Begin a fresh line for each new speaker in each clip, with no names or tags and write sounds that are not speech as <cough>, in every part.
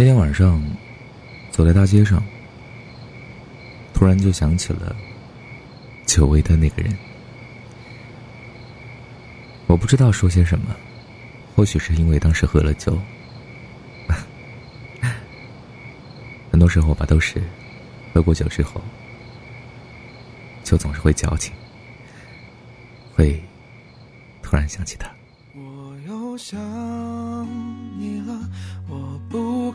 那天晚上，走在大街上，突然就想起了久违的那个人。我不知道说些什么，或许是因为当时喝了酒。<laughs> 很多时候吧，都是喝过酒之后，就总是会矫情，会突然想起他。
我又想，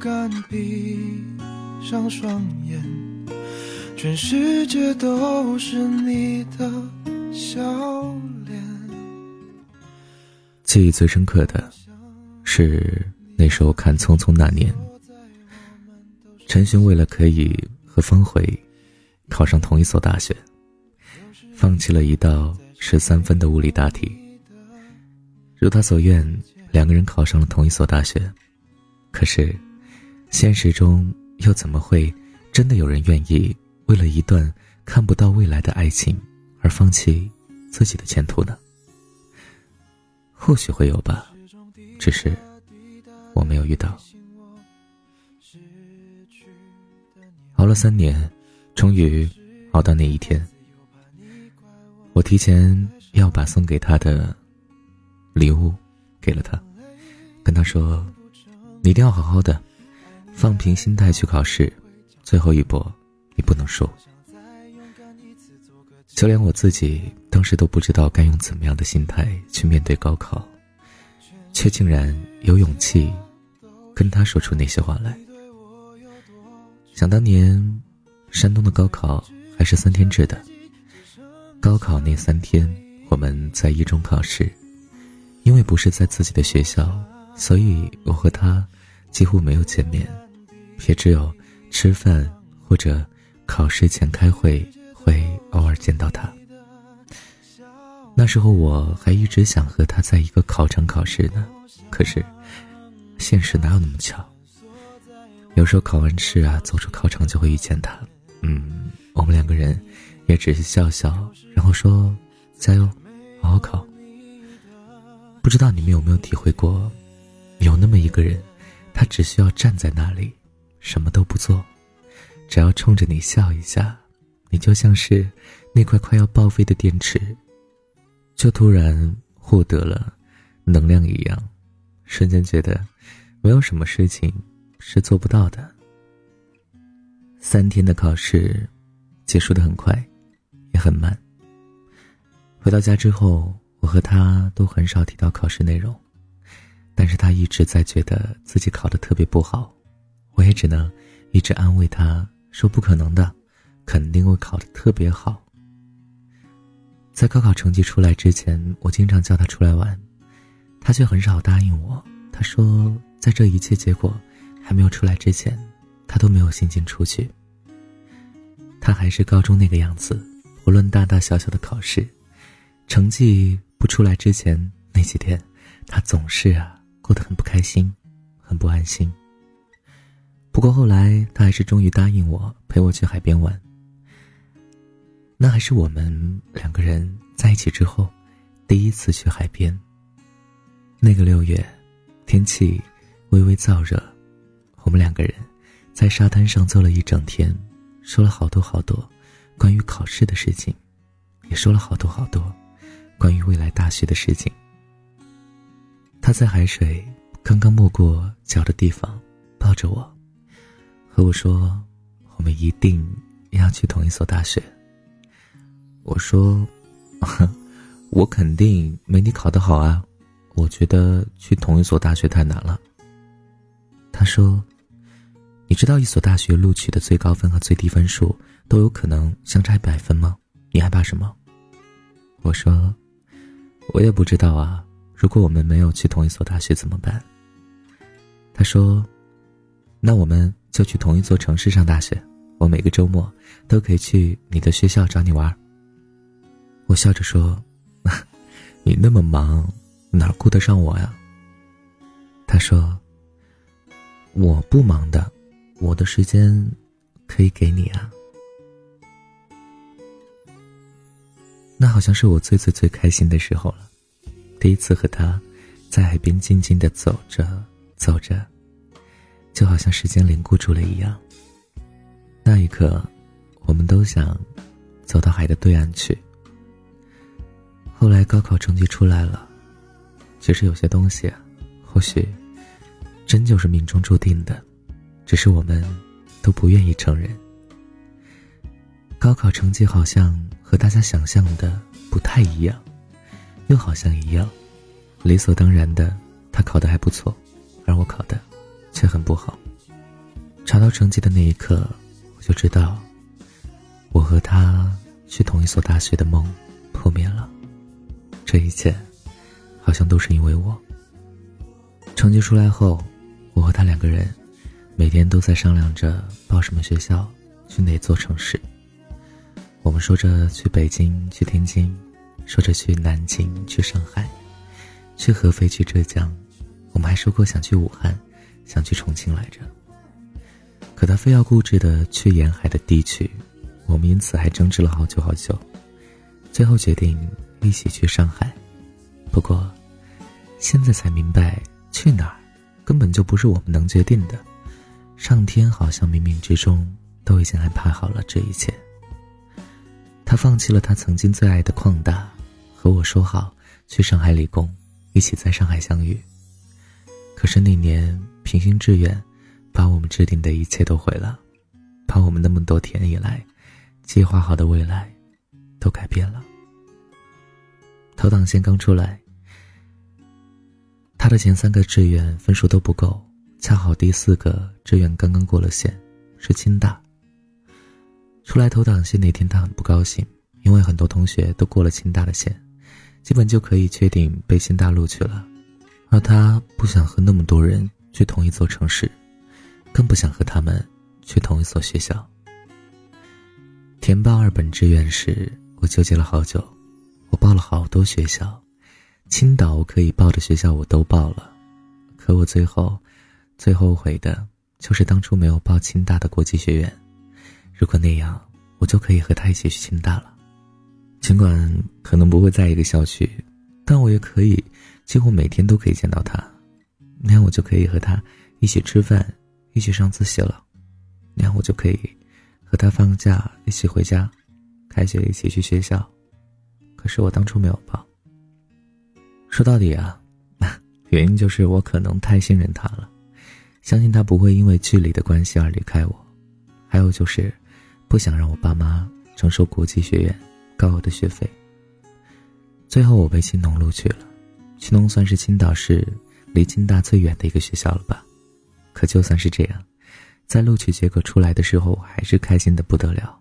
敢闭上双眼，全世界都是你的笑脸。
记忆最深刻的是那时候看《匆匆那年》，陈寻为了可以和方茴考上同一所大学，放弃了一道十三分的物理大题。如他所愿，两个人考上了同一所大学。可是，现实中又怎么会真的有人愿意为了一段看不到未来的爱情而放弃自己的前途呢？或许会有吧，只是我没有遇到。熬了三年，终于熬到那一天。我提前要把送给他的礼物给了他，跟他说：“你一定要好好的，放平心态去考试，最后一搏你不能输。”就连我自己当时都不知道该用怎么样的心态去面对高考，却竟然有勇气跟他说出那些话来。想当年，山东的高考还是三天制的。高考那三天，我们在一中考试，因为不是在自己的学校，所以我和他几乎没有见面，也只有吃饭或者考试前开会。会偶尔见到他。那时候我还一直想和他在一个考场考试呢，可是现实哪有那么巧？有时候考完试啊，走出考场就会遇见他。嗯，我们两个人也只是笑笑，然后说加油，好好考。不知道你们有没有体会过，有那么一个人，他只需要站在那里，什么都不做，只要冲着你笑一下。你就像是那块快要报废的电池，就突然获得了能量一样，瞬间觉得没有什么事情是做不到的。三天的考试结束的很快，也很慢。回到家之后，我和他都很少提到考试内容，但是他一直在觉得自己考的特别不好，我也只能一直安慰他说不可能的。肯定会考得特别好。在高考成绩出来之前，我经常叫他出来玩，他却很少答应我。他说，在这一切结果还没有出来之前，他都没有心情出去。他还是高中那个样子，无论大大小小的考试，成绩不出来之前那几天，他总是啊过得很不开心，很不安心。不过后来，他还是终于答应我陪我去海边玩。那还是我们两个人在一起之后，第一次去海边。那个六月，天气微微燥热，我们两个人在沙滩上坐了一整天，说了好多好多关于考试的事情，也说了好多好多关于未来大学的事情。他在海水刚刚没过脚的地方抱着我，和我说：“我们一定要去同一所大学。”我说：“ <laughs> 我肯定没你考得好啊！我觉得去同一所大学太难了。”他说：“你知道一所大学录取的最高分和最低分数都有可能相差一百分吗？你害怕什么？”我说：“我也不知道啊。如果我们没有去同一所大学怎么办？”他说：“那我们就去同一座城市上大学，我每个周末都可以去你的学校找你玩。”我笑着说：“你那么忙，哪顾得上我呀？”他说：“我不忙的，我的时间可以给你啊。”那好像是我最最最开心的时候了，第一次和他在海边静静的走着走着，就好像时间凝固住了一样。那一刻，我们都想走到海的对岸去。后来高考成绩出来了，其实有些东西，或许真就是命中注定的，只是我们都不愿意承认。高考成绩好像和大家想象的不太一样，又好像一样，理所当然的，他考的还不错，不好。查到成绩的那一刻，我就知道，我和他去同一所大学的梦破灭了。这一切，好像都是因为我。成绩出来后，我和他两个人，每天都在商量着报什么学校，去哪座城市。我们说着去北京、去天津，说着去南京、去上海，去合肥、去浙江，我们还说过想去武汉、想去重庆来着。可他非要固执的去沿海的地区，我们因此还争执了好久好久，最后决定一起去上海。不过，现在才明白，去哪儿根本就不是我们能决定的，上天好像冥冥之中都已经安排好了这一切。他放弃了他曾经最爱的矿大，和我说好去上海理工，一起在上海相遇。可是那年平行志愿，把我们制定的一切都毁了，把我们那么多天以来计划好的未来都改变了。投档线刚出来，他的前三个志愿分数都不够，恰好第四个志愿刚刚过了线，是清大。出来投档线那天，他很不高兴，因为很多同学都过了清大的线，基本就可以确定被清大录取了，而他不想和那么多人去同一座城市，更不想和他们去同一所学校。填报二本志愿时，我纠结了好久，我报了好多学校，青岛我可以报的学校我都报了，可我最后最后悔的就是当初没有报清大的国际学院。如果那样，我就可以和他一起去清大了。尽管可能不会在一个校区，但我也可以几乎每天都可以见到他。那样我就可以和他一起吃饭，一起上自习了。那样我就可以和他放假一起回家，开学一起去学校。可是我当初没有报。说到底啊，<laughs> 原因就是我可能太信任他了，相信他不会因为距离的关系而离开我。还有就是。不想让我爸妈承受国际学院高额的学费。最后我被青农录取了，青农算是青岛市离清大最远的一个学校了吧？可就算是这样，在录取结果出来的时候，我还是开心的不得了，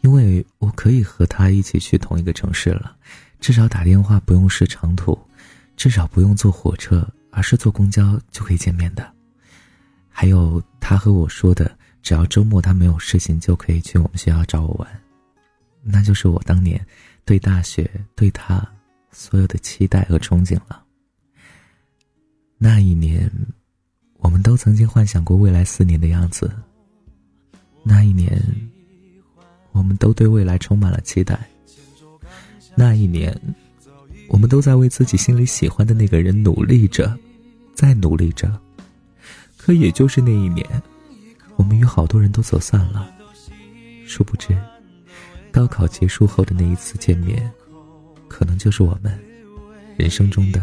因为我可以和他一起去同一个城市了，至少打电话不用是长途，至少不用坐火车，而是坐公交就可以见面的。还有他和我说的。只要周末他没有事情，就可以去我们学校找我玩，那就是我当年对大学对他所有的期待和憧憬了。那一年，我们都曾经幻想过未来四年的样子。那一年，我们都对未来充满了期待。那一年，我们都在为自己心里喜欢的那个人努力着，在努力着。可也就是那一年。我们与好多人都走散了，殊不知，高考结束后的那一次见面，可能就是我们人生中的